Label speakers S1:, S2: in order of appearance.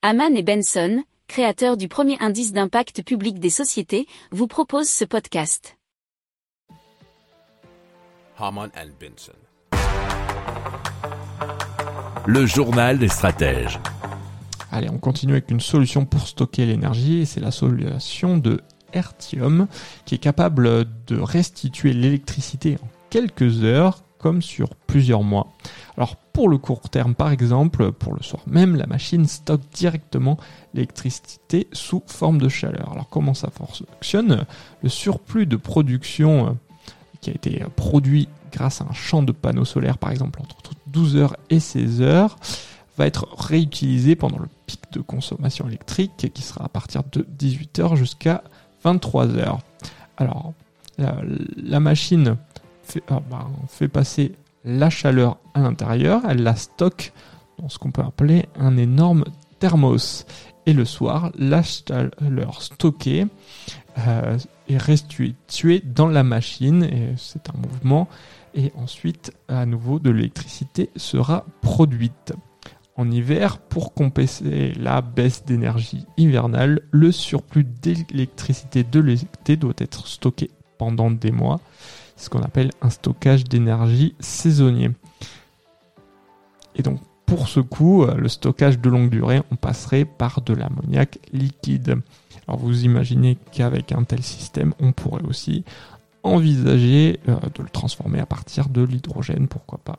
S1: Haman et Benson, créateurs du premier indice d'impact public des sociétés, vous proposent ce podcast.
S2: Haman and Benson.
S3: Le journal des stratèges.
S4: Allez, on continue avec une solution pour stocker l'énergie, et c'est la solution de Ertium, qui est capable de restituer l'électricité en quelques heures, comme sur plusieurs mois. Alors pour le court terme, par exemple, pour le soir même, la machine stocke directement l'électricité sous forme de chaleur. Alors comment ça fonctionne? Le surplus de production euh, qui a été produit grâce à un champ de panneaux solaires, par exemple, entre 12h et 16h, va être réutilisé pendant le pic de consommation électrique qui sera à partir de 18h jusqu'à 23h. Alors, la, machine fait, ah, bah, fait passer la chaleur à l'intérieur, elle la stocke dans ce qu'on peut appeler un énorme thermos. Et le soir, la chaleur stockée euh, est restituée dans la machine, et c'est un mouvement, et ensuite, à nouveau, de l'électricité sera produite. En hiver, pour compenser la baisse d'énergie hivernale, le surplus d'électricité de l'été doit être stocké pendant des mois ce qu'on appelle un stockage d'énergie saisonnier. Et donc pour ce coup, euh, le stockage de longue durée, on passerait par de l'ammoniac liquide. Alors vous imaginez qu'avec un tel système, on pourrait aussi envisager euh, de le transformer à partir de l'hydrogène, pourquoi pas.